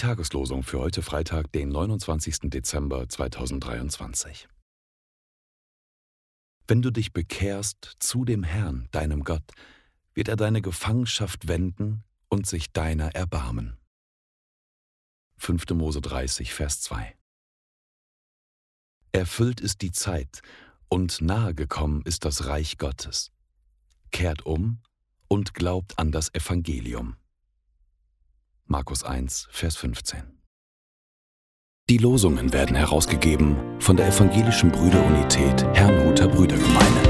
Tageslosung für heute Freitag, den 29. Dezember 2023. Wenn du dich bekehrst zu dem Herrn, deinem Gott, wird er deine Gefangenschaft wenden und sich deiner erbarmen. 5. Mose 30, Vers 2. Erfüllt ist die Zeit und nahe gekommen ist das Reich Gottes. Kehrt um und glaubt an das Evangelium. Markus 1, Vers 15. Die Losungen werden herausgegeben von der Evangelischen Brüderunität Herrnhuter Brüdergemeine.